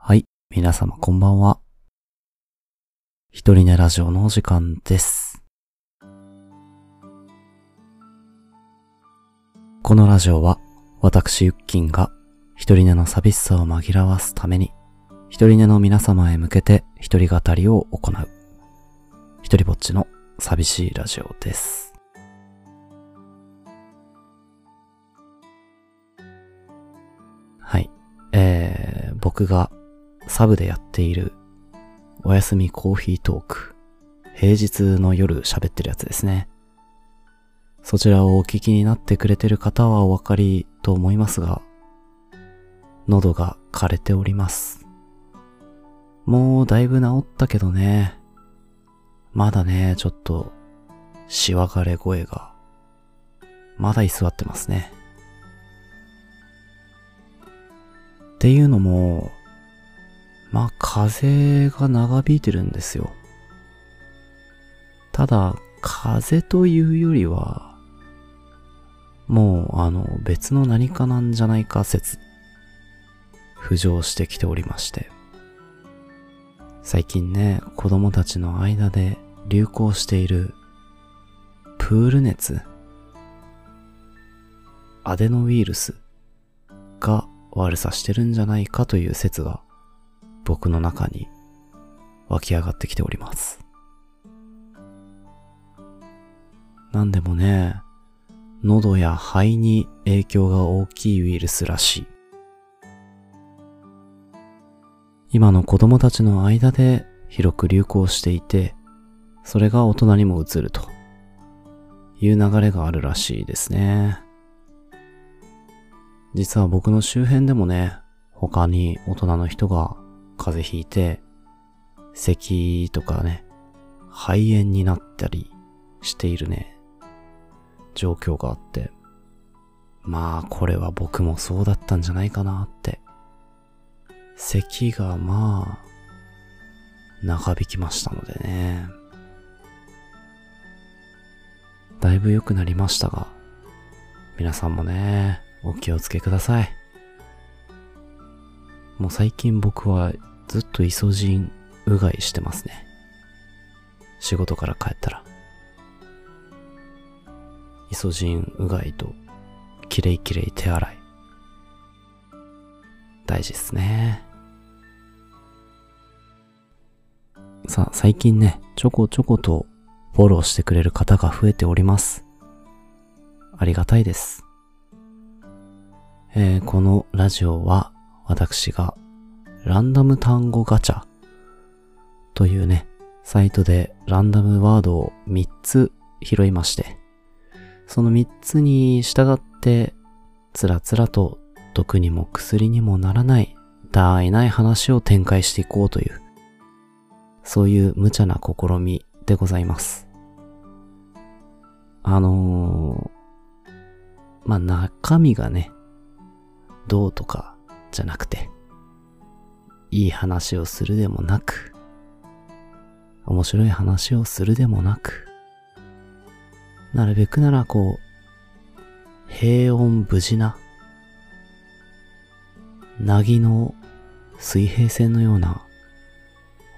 はい、皆様こんばんは。一人寝ラジオのお時間です。このラジオは、私ユッキンが一人寝の寂しさを紛らわすために、一人寝の皆様へ向けて一人語りを行う、一人ぼっちの寂しいラジオです。はい。えー、僕がサブでやっているおやすみコーヒートーク。平日の夜喋ってるやつですね。そちらをお聞きになってくれてる方はお分かりと思いますが、喉が枯れております。もうだいぶ治ったけどね。まだね、ちょっと、しわがれ声が、まだ居座ってますね。っていうのも、まあ風が長引いてるんですよ。ただ、風というよりは、もうあの別の何かなんじゃないか説、浮上してきておりまして。最近ね、子供たちの間で流行しているプール熱、アデノウイルスが悪さしてるんじゃないかという説が僕の中に湧き上がってきております。なんでもね、喉や肺に影響が大きいウイルスらしい。今の子供たちの間で広く流行していて、それが大人にも移るという流れがあるらしいですね。実は僕の周辺でもね、他に大人の人が風邪ひいて、咳とかね、肺炎になったりしているね、状況があって、まあこれは僕もそうだったんじゃないかなって。咳がまあ、長引きましたのでね。だいぶ良くなりましたが、皆さんもね、お気をつけください。もう最近僕はずっとイソジンうがいしてますね。仕事から帰ったら。イソジンうがいと、きれいきれい手洗い。大事ですね。さあ、最近ね、ちょこちょことフォローしてくれる方が増えております。ありがたいです。えーこのラジオは私がランダム単語ガチャというね、サイトでランダムワードを3つ拾いまして、その3つに従ってつらつらと毒にも薬にもならない大ない話を展開していこうという、そういう無茶な試みでございます。あのー、まあ、中身がね、どうとかじゃなくて、いい話をするでもなく、面白い話をするでもなく、なるべくならこう、平穏無事な、なぎの水平線のような、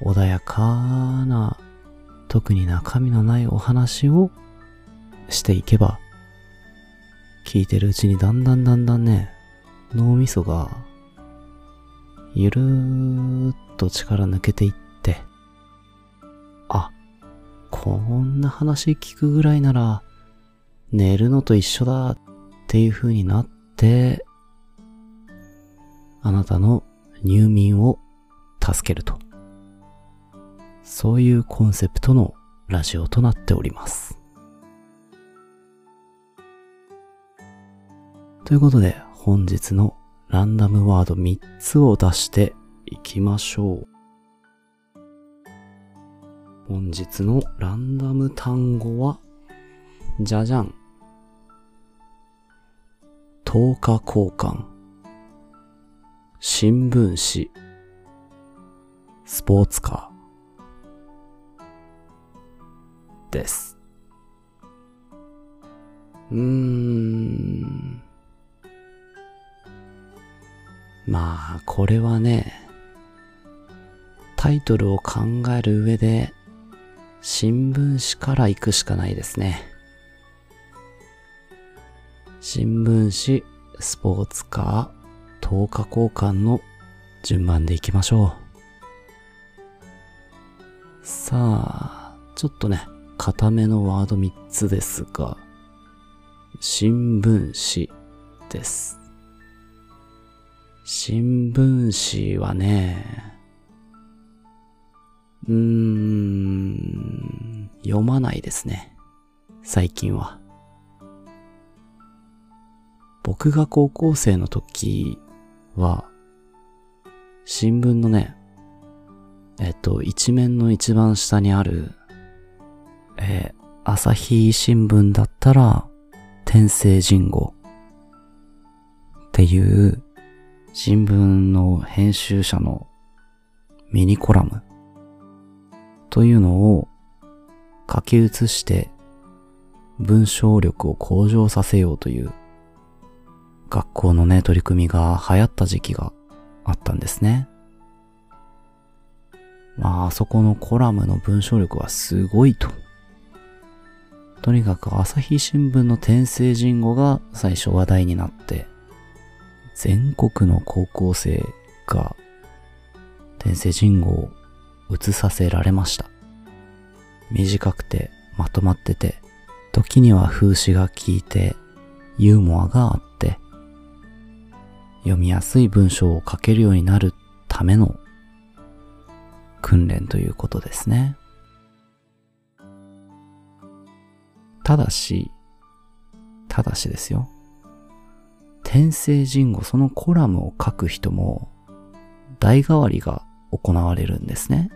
穏やかな、特に中身のないお話をしていけば、聞いてるうちにだんだんだんだんね、脳みそが、ゆるーっと力抜けていって、あ、こんな話聞くぐらいなら、寝るのと一緒だっていう風になって、あなたの入眠を助けると。そういうコンセプトのラジオとなっております。ということで、本日のランダムワード3つを出していきましょう。本日のランダム単語は、じゃじゃん。10日交換。新聞紙。スポーツカー。です。うーん。まあ、これはね、タイトルを考える上で、新聞紙から行くしかないですね。新聞紙、スポーツカー、10日交換の順番で行きましょう。さあ、ちょっとね、固めのワード3つですが、新聞紙です。新聞紙はね、うーん、読まないですね。最近は。僕が高校生の時は、新聞のね、えっと、一面の一番下にある、えー、朝日新聞だったら、天聖人語っていう新聞の編集者のミニコラムというのを書き写して文章力を向上させようという学校のね、取り組みが流行った時期があったんですね。まあ、あそこのコラムの文章力はすごいと。とにかく朝日新聞の天聖人語が最初話題になって、全国の高校生が天聖人語を映させられました。短くてまとまってて、時には風刺が効いて、ユーモアがあって、読みやすい文章を書けるようになるための訓練ということですね。ただし、ただしですよ。天聖人語、そのコラムを書く人も、代替わりが行われるんですね。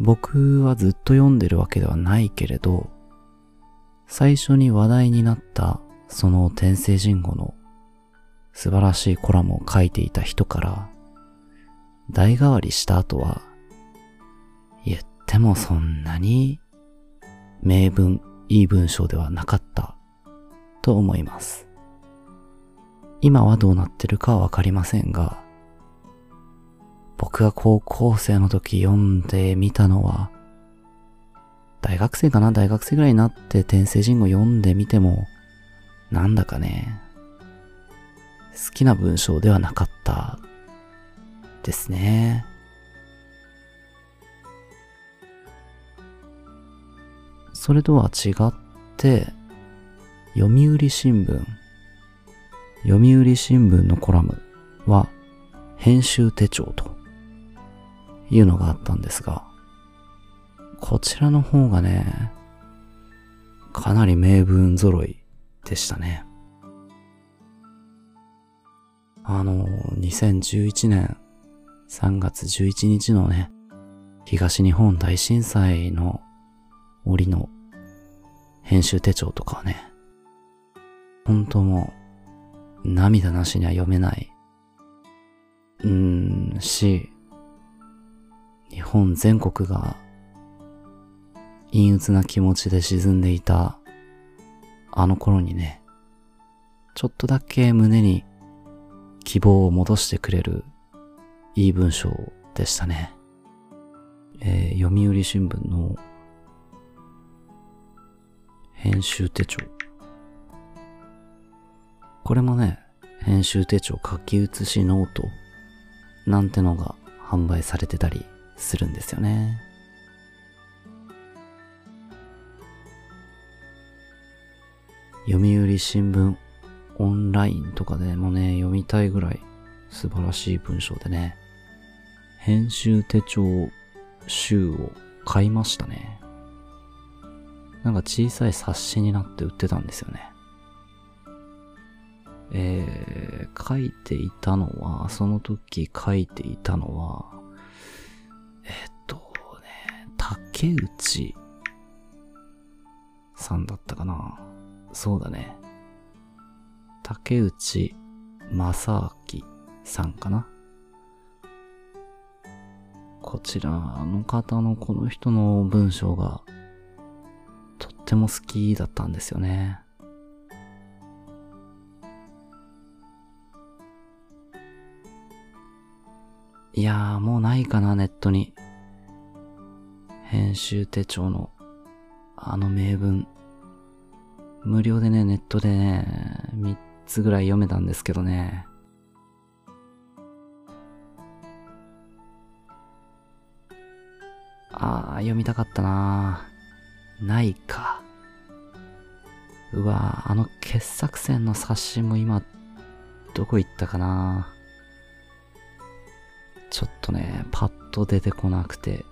僕はずっと読んでるわけではないけれど、最初に話題になったその天聖人語の素晴らしいコラムを書いていた人から、代替わりした後は、言ってもそんなに名文、いい文章ではなかったと思います。今はどうなってるかわかりませんが、僕が高校生の時読んでみたのは、大学生かな？大学生ぐらいになって天聖人語読んでみても、なんだかね、好きな文章ではなかったですね。それとは違って、読売新聞、読売新聞のコラムは編集手帳というのがあったんですが、こちらの方がね、かなり名文揃いでしたね。あの、2011年3月11日のね、東日本大震災の折の編集手帳とかはね、本当もう涙なしには読めない、うーん、し、日本全国が陰鬱な気持ちで沈んでいたあの頃にね、ちょっとだけ胸に希望を戻してくれるいい文章でしたね。えー、読売新聞の編集手帳。これもね、編集手帳書き写しノートなんてのが販売されてたりするんですよね。読売新聞オンラインとかでもね、読みたいぐらい素晴らしい文章でね、編集手帳集を買いましたね。なんか小さい冊子になって売ってたんですよね。えー、書いていたのは、その時書いていたのは、えっとね、竹内さんだったかな。そうだね。竹内正明さんかな。こちらあの方のこの人の文章がとっても好きだったんですよね。いやー、もうないかな、ネットに。編集手帳の、あの名文。無料でね、ネットでね、3つぐらい読めたんですけどね。あー、読みたかったなないか。うわあの傑作選の冊子も今、どこ行ったかなちょっとね、パッと出てこなくて、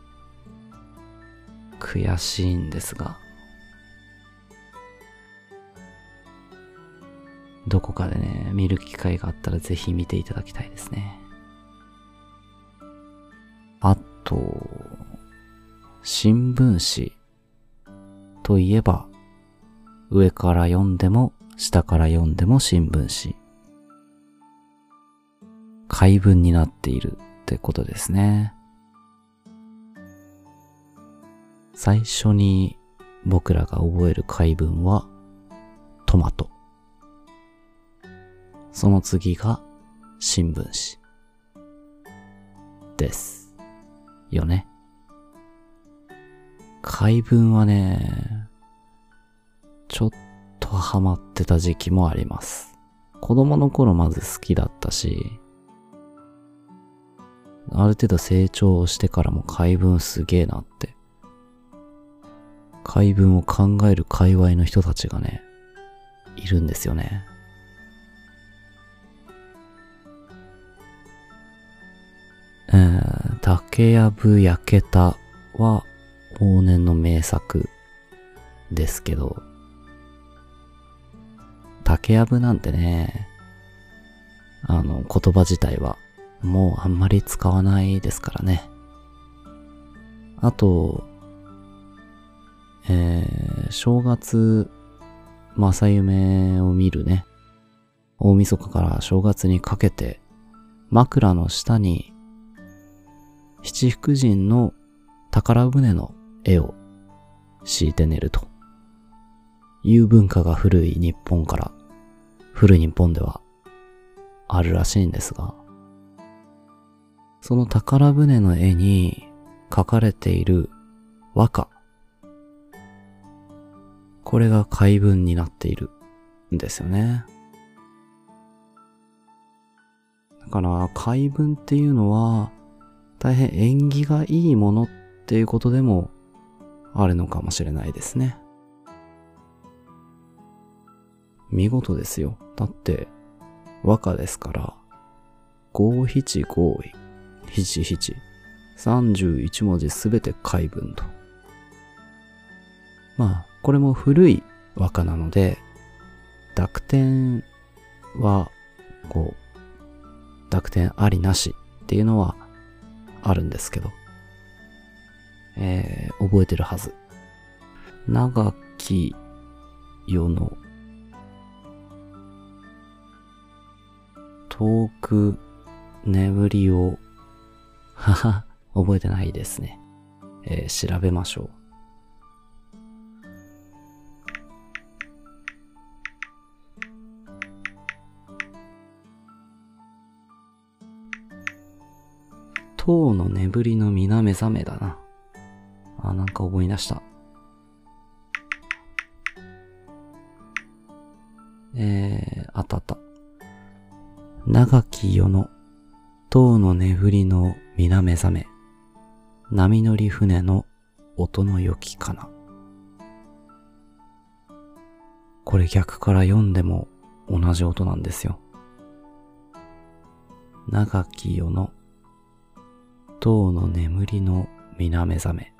悔しいんですが。どこかでね、見る機会があったらぜひ見ていただきたいですね。あと、新聞紙といえば、上から読んでも下から読んでも新聞紙。解文になっているってことですね。最初に僕らが覚える解文はトマト。その次が新聞紙。です。よね。解文はね、ちょっとハマってた時期もあります。子供の頃まず好きだったし、ある程度成長してからも解文すげえなって。解文を考える界隈の人たちがね、いるんですよね。えー、竹やぶ焼けたは往年の名作ですけど、竹やぶなんてね、あの言葉自体はもうあんまり使わないですからね。あと、えー、正月、正夢を見るね。大晦日から正月にかけて、枕の下に、七福神の宝船の絵を敷いて寝るという文化が古い日本から、古い日本ではあるらしいんですが、その宝船の絵に描かれている和歌。これが怪文になっているんですよね。だから怪文っていうのは大変縁起がいいものっていうことでもあるのかもしれないですね。見事ですよ。だって和歌ですから、五七五七七、31文字すべて解文と。まあ、これも古い和歌なので、濁点は、こう、濁点ありなしっていうのはあるんですけど、えー、覚えてるはず。長き世の遠く眠りをはは、覚えてないですね。えー、調べましょう。塔の眠りの皆目覚めだな。あ、なんか思い出した。えー、あったあった。長き世の塔の眠りの皆目覚め、波乗り船の音の良きかな。これ逆から読んでも同じ音なんですよ。長き世の塔の眠りの皆目覚め、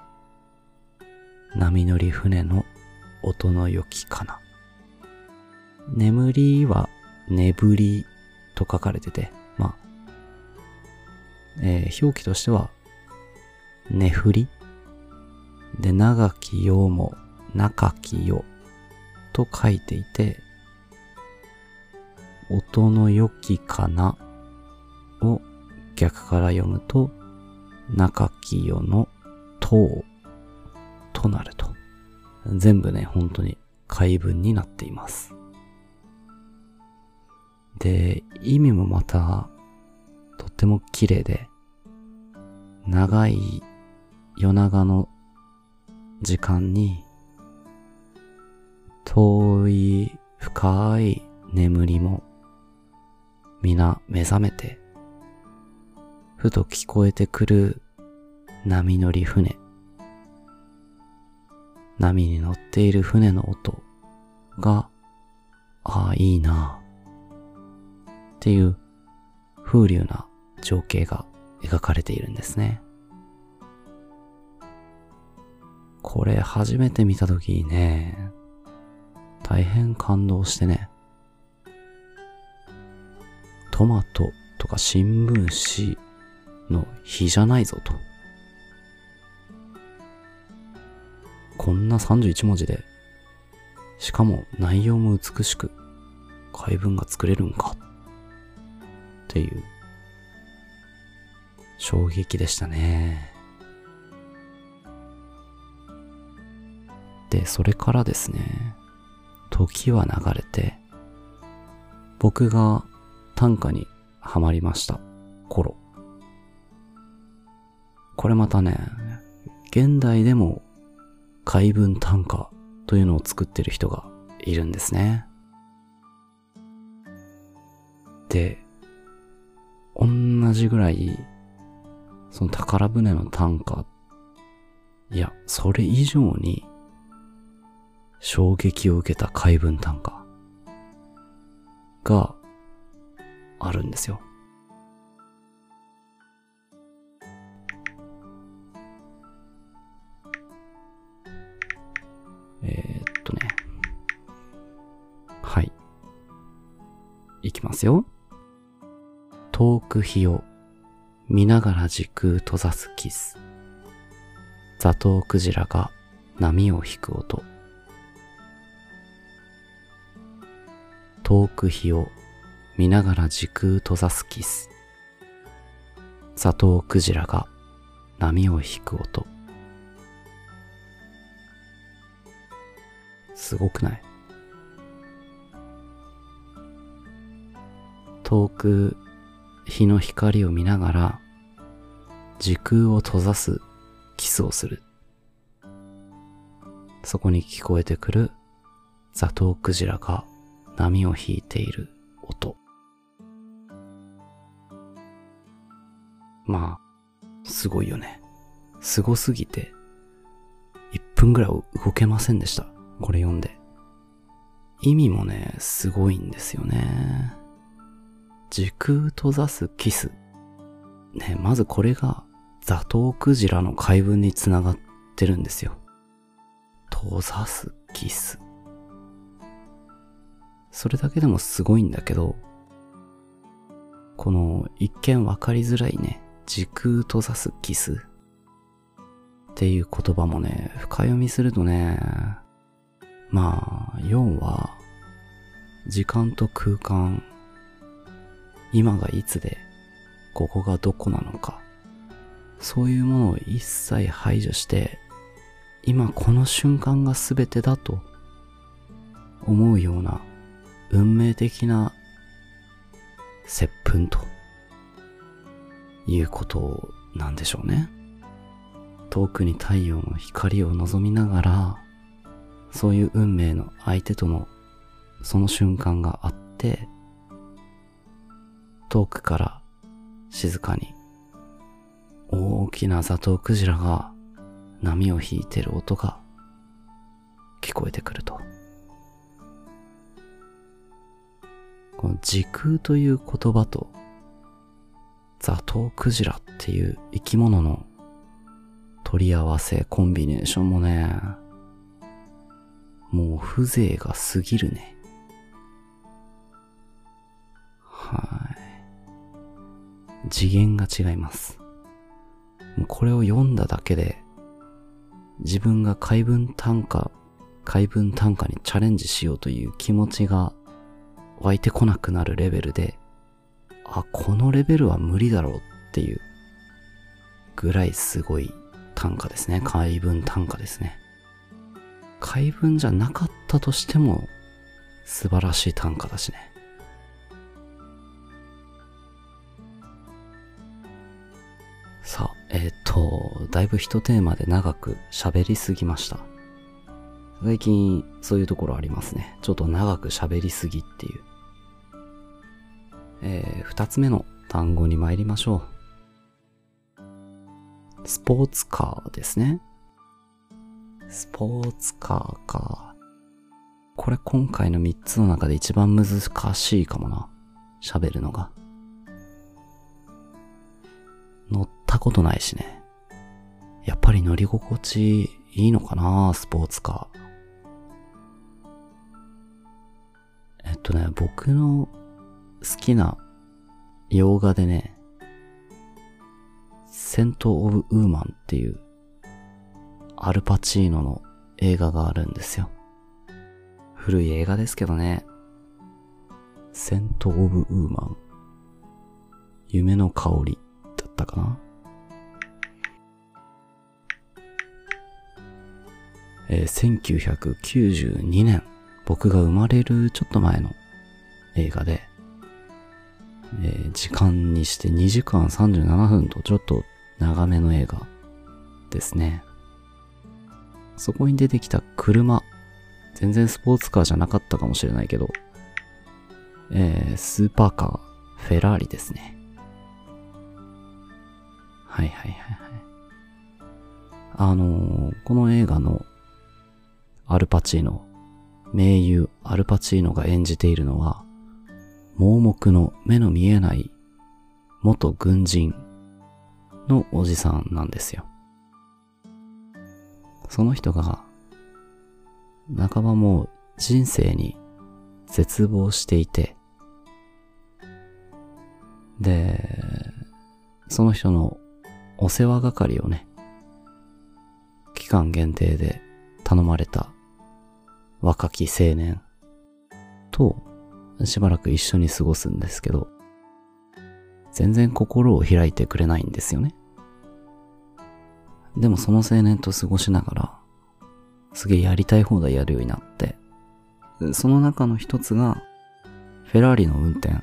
波乗り船の音の良きかな。眠りは眠りと書かれてて、えー、表記としては、寝振りで、長きようも、中きよと書いていて、音の良きかなを逆から読むと、中きよのとうとなると。全部ね、本当に解文になっています。で、意味もまたとっても綺麗で、長い夜長の時間に遠い深い眠りも皆目覚めてふと聞こえてくる波乗り船。波に乗っている船の音がああいいなっていう風流な情景が描かれているんですね。これ初めて見たときにね、大変感動してね、トマトとか新聞紙の日じゃないぞと。こんな31文字で、しかも内容も美しく、回文が作れるんかっていう衝撃でしたね。で、それからですね、時は流れて、僕が短歌にハマりました頃。これまたね、現代でも怪文短歌というのを作ってる人がいるんですね。で、同じぐらいその宝船の短歌、いや、それ以上に衝撃を受けた怪文短歌があるんですよ。えー、っとね。はい。いきますよ。遠く日を見ながら時空閉ざすキス。ザトウクジラが波を引く音。遠く日を見ながら時空閉ざすキス。ザトウクジラが波を引く音。すごくない？遠く日の光を見ながら時空を閉ざすキスをする。そこに聞こえてくるザトウクジラが波を引いている音。まあ、すごいよね。すすぎて、1分ぐらい動けませんでした。これ読んで。意味もね、すごいんですよね。時空閉ざすキス。ね、まずこれがザトウクジラの怪文につながってるんですよ。閉ざすキス。それだけでもすごいんだけど、この一見わかりづらいね、時空閉ざすキスっていう言葉もね、深読みするとね、まあ、要は、時間と空間今がいつで、ここがどこなのか、そういうものを一切排除して、今この瞬間が全てだと思うような運命的な接吻ということなんでしょうね。遠くに太陽の光を望みながら、そういう運命の相手とのその瞬間があって、遠くから静かに大きなザトウクジラが波を引いてる音が聞こえてくると。この時空という言葉とザトウクジラっていう生き物の取り合わせ、コンビネーションもね、もう風情が過ぎるね。はい。次元が違います。これを読んだだけで、自分が怪文短歌、怪文短歌にチャレンジしようという気持ちが湧いてこなくなるレベルで、あ、このレベルは無理だろうっていうぐらいすごい短歌ですね。怪文短歌ですね。怪文じゃなかったとしても素晴らしい短歌だしね。さあえっ、と、だいぶ一テーマで長く喋りすぎました。最近そういうところありますね。ちょっと長く喋りすぎっていう。えー、二つ目の単語に参りましょう。スポーツカーですね。スポーツカーか。これ今回の三つの中で一番難しいかもな。喋るのが。乗ったことないしね。やっぱり乗り心地いいのかなスポーツカー。えっとね、僕の好きな洋画でね、セント・オブ・ウーマンっていうアルパチーノの映画があるんですよ。古い映画ですけどね。セント・オブ・ウーマン。夢の香りったかな？えー、1992年、僕が生まれるちょっと前の映画で、えー、時間にして2時間37分とちょっと長めの映画ですね。そこに出てきた車、全然スポーツカーじゃなかったかもしれないけど、えー、スーパーカー、フェラーリですね。はいはいはいはい。あのー、この映画のアルパチーノ、名優アルパチーノが演じているのは、盲目の目の見えない元軍人のおじさんなんですよ。その人が、半ばもう人生に絶望していて、で、その人のお世話係をね、期間限定で頼まれた若き青年としばらく一緒に過ごすんですけど、全然心を開いてくれないんですよね。でもその青年と過ごしながら、すげえやりたい放題やるようになって、その中の一つが、フェラーリの運転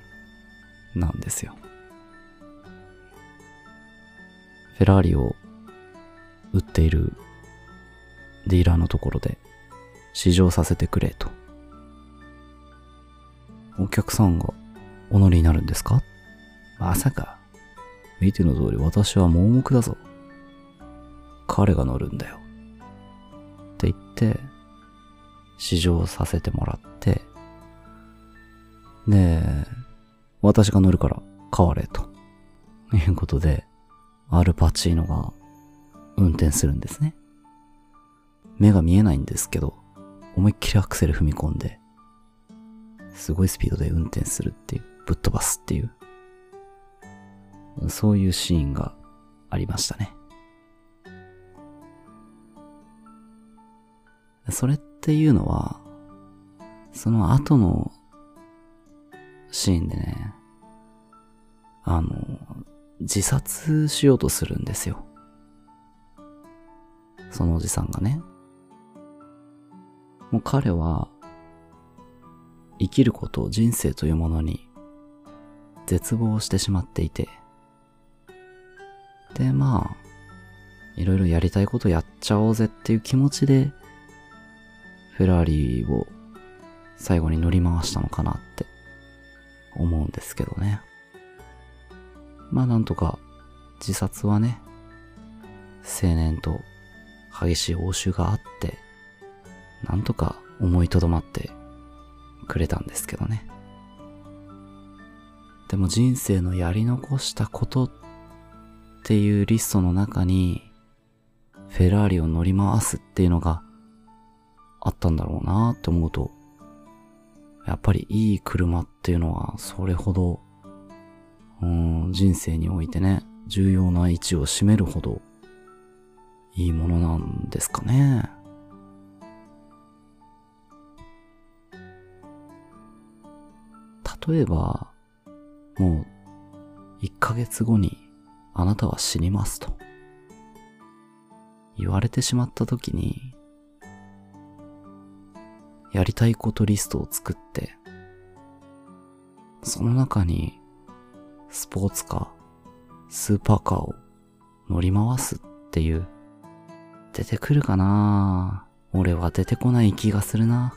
なんですよ。フェラーリを売っているディーラーのところで試乗させてくれと。お客さんがお乗りになるんですか？まさか。見ての通り私は盲目だぞ。彼が乗るんだよ。って言って、試乗させてもらって、で、私が乗るから変われと。いうことで、アルパチーノが運転するんですね。目が見えないんですけど、思いっきりアクセル踏み込んで、すごいスピードで運転するっていう、ぶっ飛ばすっていう、そういうシーンがありましたね。それっていうのは、その後のシーンでね、あの、自殺しようとするんですよ。そのおじさんがね。もう彼は、生きることを人生というものに絶望してしまっていて、で、まあ、いろいろやりたいことやっちゃおうぜっていう気持ちで、フェラーリを最後に乗り回したのかなって思うんですけどね。まあなんとか自殺はね、青年と激しい応酬があって、なんとか思いとどまってくれたんですけどね。でも人生のやり残したことっていうリストの中に、フェラーリを乗り回すっていうのがあったんだろうなって思うと、やっぱりいい車っていうのはそれほど、うん、人生においてね、重要な位置を占めるほどいいものなんですかね。例えば、もう、1ヶ月後にあなたは死にますと。言われてしまった時に、やりたいことリストを作って、その中に、スポーツカー、スーパーカーを乗り回すっていう。出てくるかな？俺は出てこない気がするな。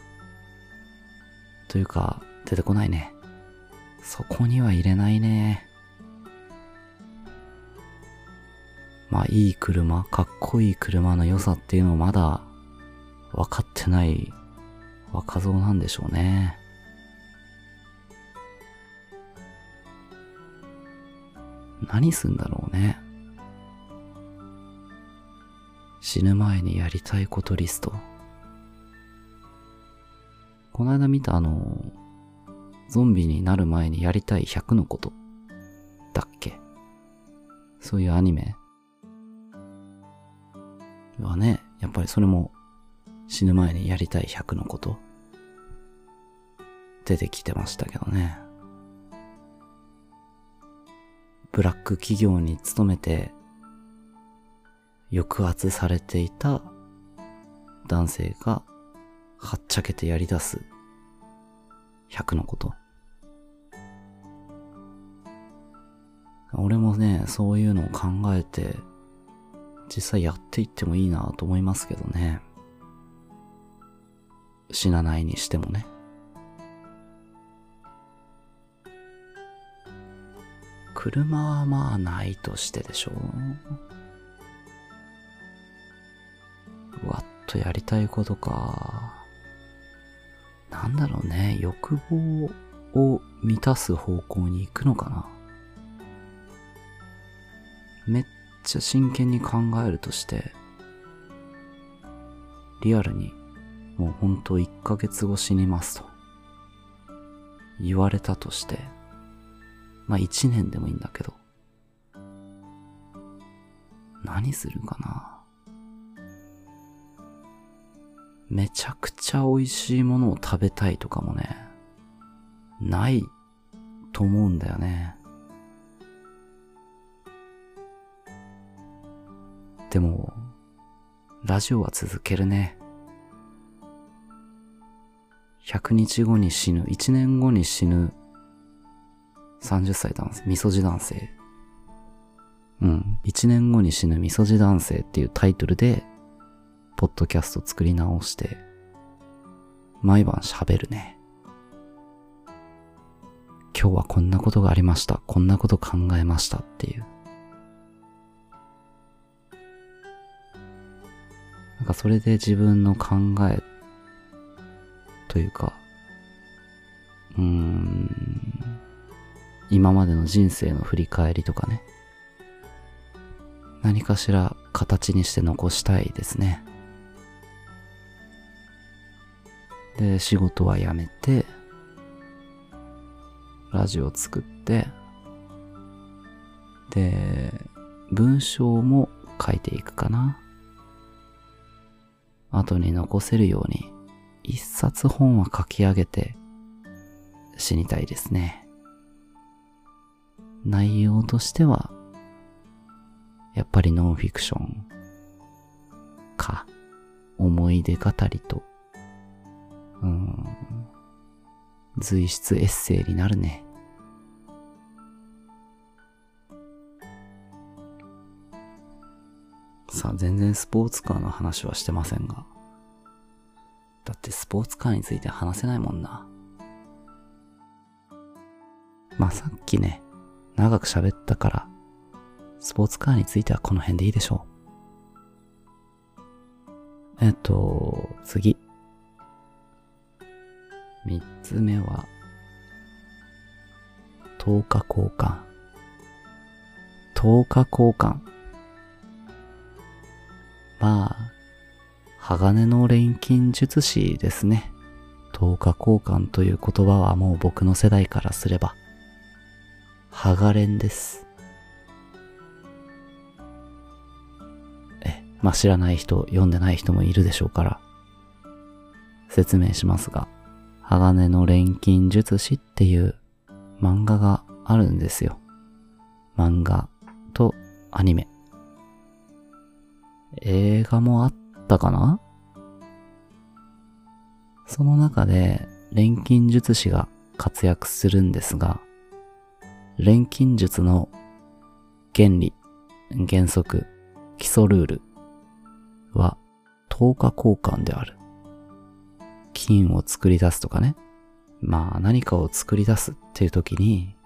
というか、出てこないね。そこには入れないね。まあいい車、かっこいい車の良さっていうのをまだ分かってない若造なんでしょうね。何すんだろうね。死ぬ前にやりたいことリスト。この間見たあの、ゾンビになる前にやりたい100のことだっけ？そういうアニメはね、やっぱりそれも死ぬ前にやりたい100のこと出てきてましたけどね。ブラック企業に勤めて抑圧されていた男性がはっちゃけてやり出す100のこと。俺もね、そういうのを考えて実際やっていってもいいなと思いますけどね。死なないにしてもね。車はまあないとしてでしょう。わっとやりたいことか。なんだろうね、欲望を満たす方向に行くのかな。めっちゃ真剣に考えるとして、リアルにもうほんと1ヶ月後死にますと言われたとして、まあ1年でもいいんだけど、何するかな？めちゃくちゃ美味しいものを食べたいとかもね、ないと思うんだよね。でも、ラジオは続けるね。100日後に死ぬ、1年後に死ぬ30歳男性、みそじ男性。うん。1年後に死ぬみそじ男性っていうタイトルで、ポッドキャスト作り直して、毎晩喋るね。今日はこんなことがありました。こんなこと考えましたっていう。なんかそれで自分の考えというか、うーん、今までの人生の振り返りとかね。何かしら形にして残したいですね。で、仕事は辞めて、ラジオ作って、で、文章も書いていくかな。後に残せるように、一冊本は書き上げて死にたいですね。内容としては、やっぱりノンフィクションか、思い出語りと、うん、随筆エッセイになるね。さあ、全然スポーツカーの話はしてませんが。だってスポーツカーについて話せないもんな。まあさっきね、長く喋ったから、スポーツカーについてはこの辺でいいでしょう。えっと、次。三つ目は、10日交換。10日交換。まあ、鋼の錬金術師ですね。10日交換という言葉はもう僕の世代からすれば、ハガレンです。え、まあ、知らない人、読んでない人もいるでしょうから、説明しますが、鋼の錬金術師っていう漫画があるんですよ。漫画とアニメ。映画もあったかな？その中で錬金術師が活躍するんですが、錬金術の原理、原則、基礎ルールは10日交換である。金を作り出すとかね。まあ何かを作り出すっていう時に、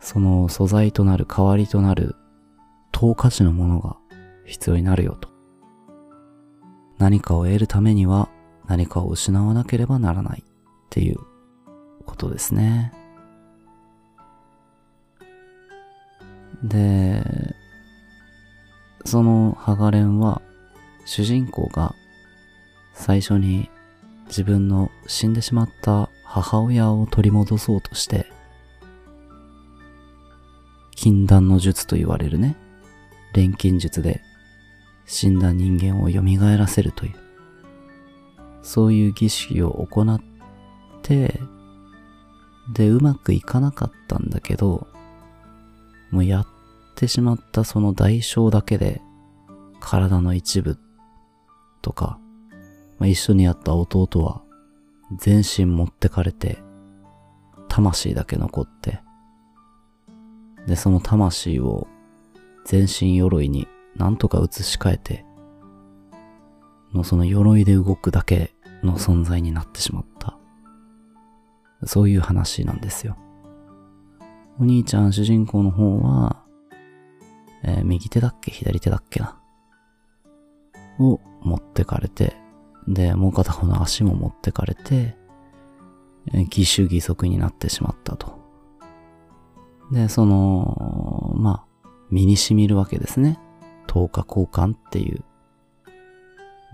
その素材となる代わりとなる等価値のものが必要になるよと。何かを得るためには何かを失わなければならないっていうことですね。で、そのハガレンは主人公が最初に自分の死んでしまった母親を取り戻そうとして、禁断の術と言われるね、錬金術で死んだ人間を蘇らせるという、そういう儀式を行って、で、うまくいかなかったんだけど、もうやってしまったその代償だけで、体の一部とか、まあ、一緒にやった弟は、全身持ってかれて、魂だけ残って、で、その魂を全身鎧になんとか移し替えて、のその鎧で動くだけの存在になってしまった。そういう話なんですよ。お兄ちゃん主人公の方は、えー、右手だっけ？左手だっけな？を持ってかれて、で、もう片方の足も持ってかれて、え、義手義足になってしまったと。で、その、まあ、身に染みるわけですね。10日交換っていう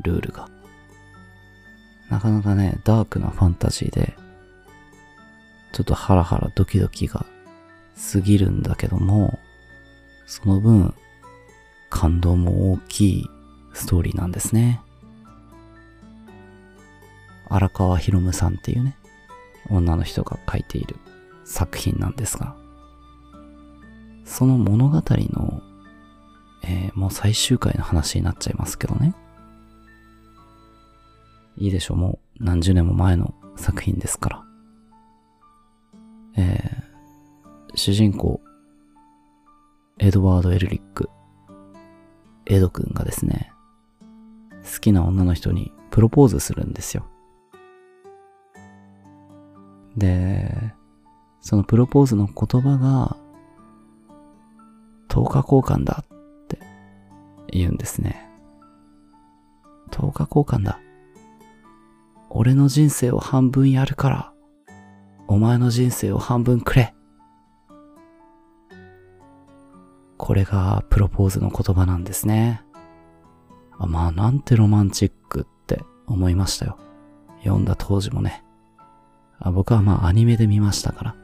ルールが。なかなかね、ダークなファンタジーで、ちょっとハラハラドキドキが過ぎるんだけども、その分、感動も大きいストーリーなんですね。荒川博夢さんっていうね、女の人が書いている作品なんですが、その物語の、えー、もう最終回の話になっちゃいますけどね。いいでしょう、もう何十年も前の作品ですから。えー、主人公、エドワード・エルリック、エド君がですね、好きな女の人にプロポーズするんですよ。で、そのプロポーズの言葉が、10日交換だって言うんですね。10日交換だ。俺の人生を半分やるから、お前の人生を半分くれ。これがプロポーズの言葉なんですね。あまあなんてロマンチックって思いましたよ。読んだ当時もね。あ僕はまあアニメで見ましたから。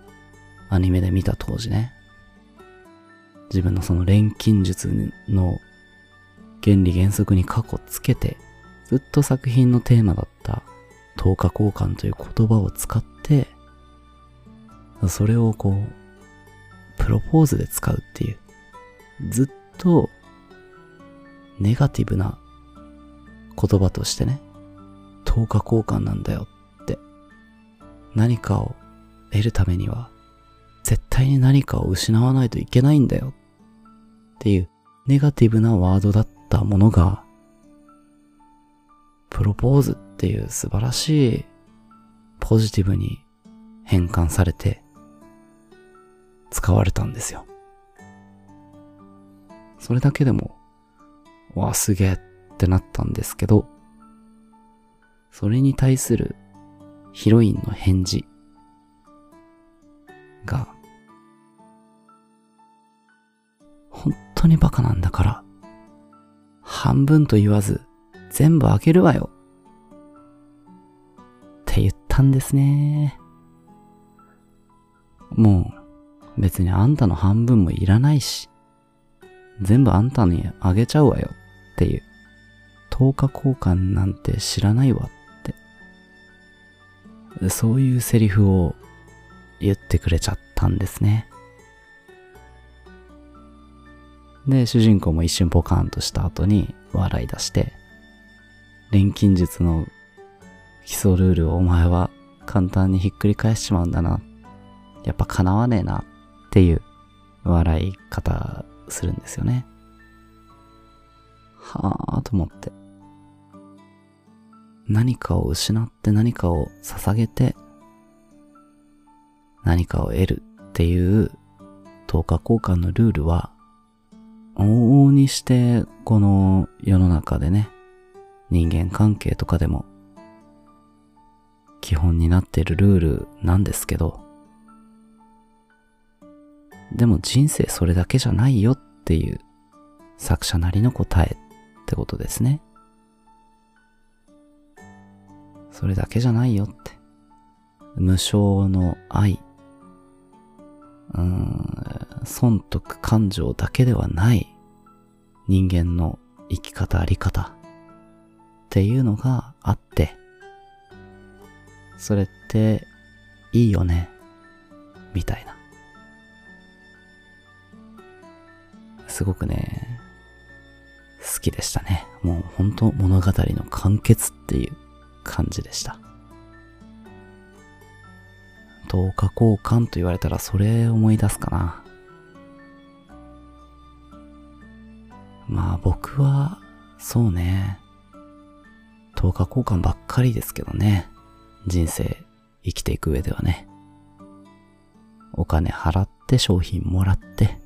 アニメで見た当時ね。自分のその錬金術の原理原則に過去つけて、ずっと作品のテーマだった10日交換という言葉を使って、それをこう、プロポーズで使うっていう、ずっとネガティブな言葉としてね、10日交換なんだよって、何かを得るためには、絶対に何かを失わないといけないんだよっていうネガティブなワードだったものが、プロポーズっていう素晴らしいポジティブに変換されて使われたんですよ。それだけでも、わあ、すげえってなったんですけど、それに対するヒロインの返事が、本当にバカなんだから、半分と言わず全部あげるわよ。って言ったんですね。もう別にあんたの半分もいらないし、全部あんたにあげちゃうわよっていう。10日交換なんて知らないわって。そういうセリフを言ってくれちゃったんですね。で、主人公も一瞬ポカーンとした後に笑い出して、錬金術の基礎ルールをお前は簡単にひっくり返しちまうんだな。やっぱ叶わねえなっていう笑い方するんですよね。はぁと思って。何かを失って何かを捧げて何かを得るっていう等価交換のルールは往々にしてこの世の中でね人間関係とかでも基本になっているルールなんですけどでも人生それだけじゃないよっていう作者なりの答えってことですね。それだけじゃないよって。無償の愛。うん、損得感情だけではない人間の生き方あり方っていうのがあって、それっていいよね、みたいな。すごくね、好きでしたね。もう本当物語の完結っていう感じでした。10日交換と言われたらそれ思い出すかな。まあ僕は、そうね。10日交換ばっかりですけどね。人生生きていく上ではね。お金払って商品もらって、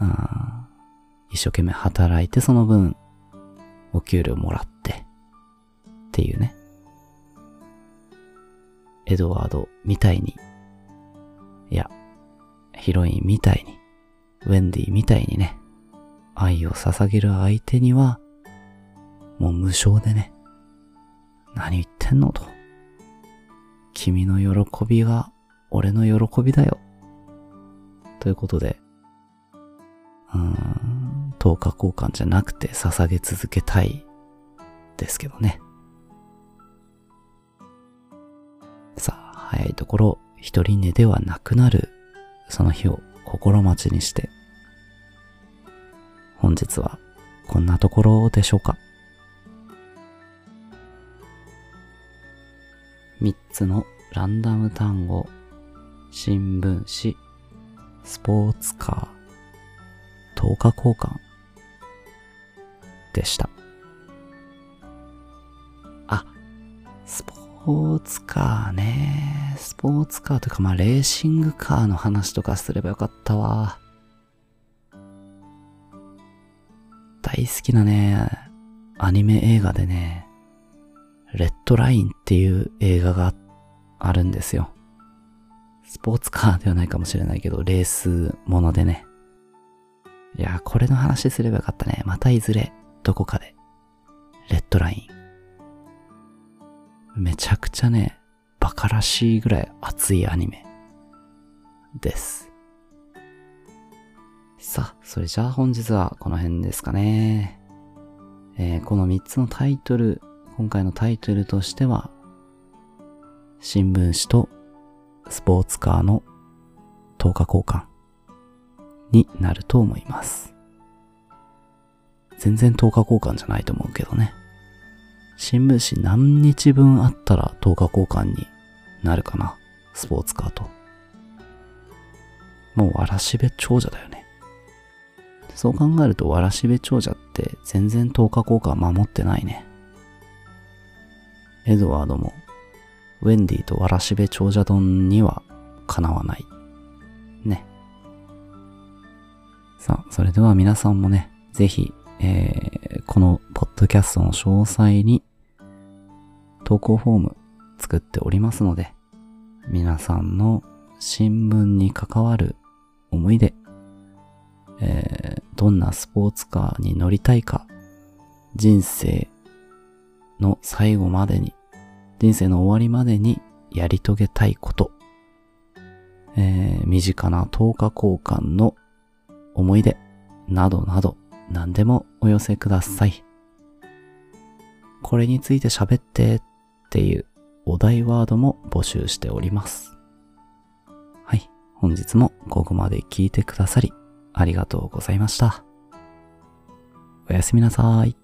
うん、一生懸命働いてその分お給料もらって、っていうね。エドワードみたいに、いや、ヒロインみたいに、ウェンディみたいにね、愛を捧げる相手には、もう無償でね、何言ってんのと。君の喜びが俺の喜びだよ。ということで、うーん、10日交換じゃなくて捧げ続けたいですけどね。さあ、早いところ、一人寝ではなくなる、その日を心待ちにして、本日はこんなところでしょうか。三つのランダム単語、新聞紙、スポーツカー、10日交換でした。あ、スポーツカーね。スポーツカーというか、まあ、レーシングカーの話とかすればよかったわ。大好きなね、アニメ映画でね、レッドラインっていう映画があるんですよ。スポーツカーではないかもしれないけど、レースものでね。いや、これの話すればよかったね。またいずれ、どこかで。レッドライン。めちゃくちゃね、バカらしいぐらい熱いアニメです。さあ、それじゃあ本日はこの辺ですかね。えー、この3つのタイトル、今回のタイトルとしては、新聞紙とスポーツカーの10日交換になると思います。全然10日交換じゃないと思うけどね。新聞紙何日分あったら10日交換になるかな。スポーツカーと。もうわらしべ長者だよね。そう考えるとわらしべ長者って全然10日交換守ってないね。エドワードも、ウェンディとわらしべ長者丼にはかなわない。さあ、それでは皆さんもね、ぜひ、えー、このポッドキャストの詳細に投稿フォーム作っておりますので、皆さんの新聞に関わる思い出、えー、どんなスポーツカーに乗りたいか、人生の最後までに、人生の終わりまでにやり遂げたいこと、えー、身近な10日交換の思い出などなど何でもお寄せください。これについて喋ってっていうお題ワードも募集しております。はい。本日もここまで聞いてくださりありがとうございました。おやすみなさい。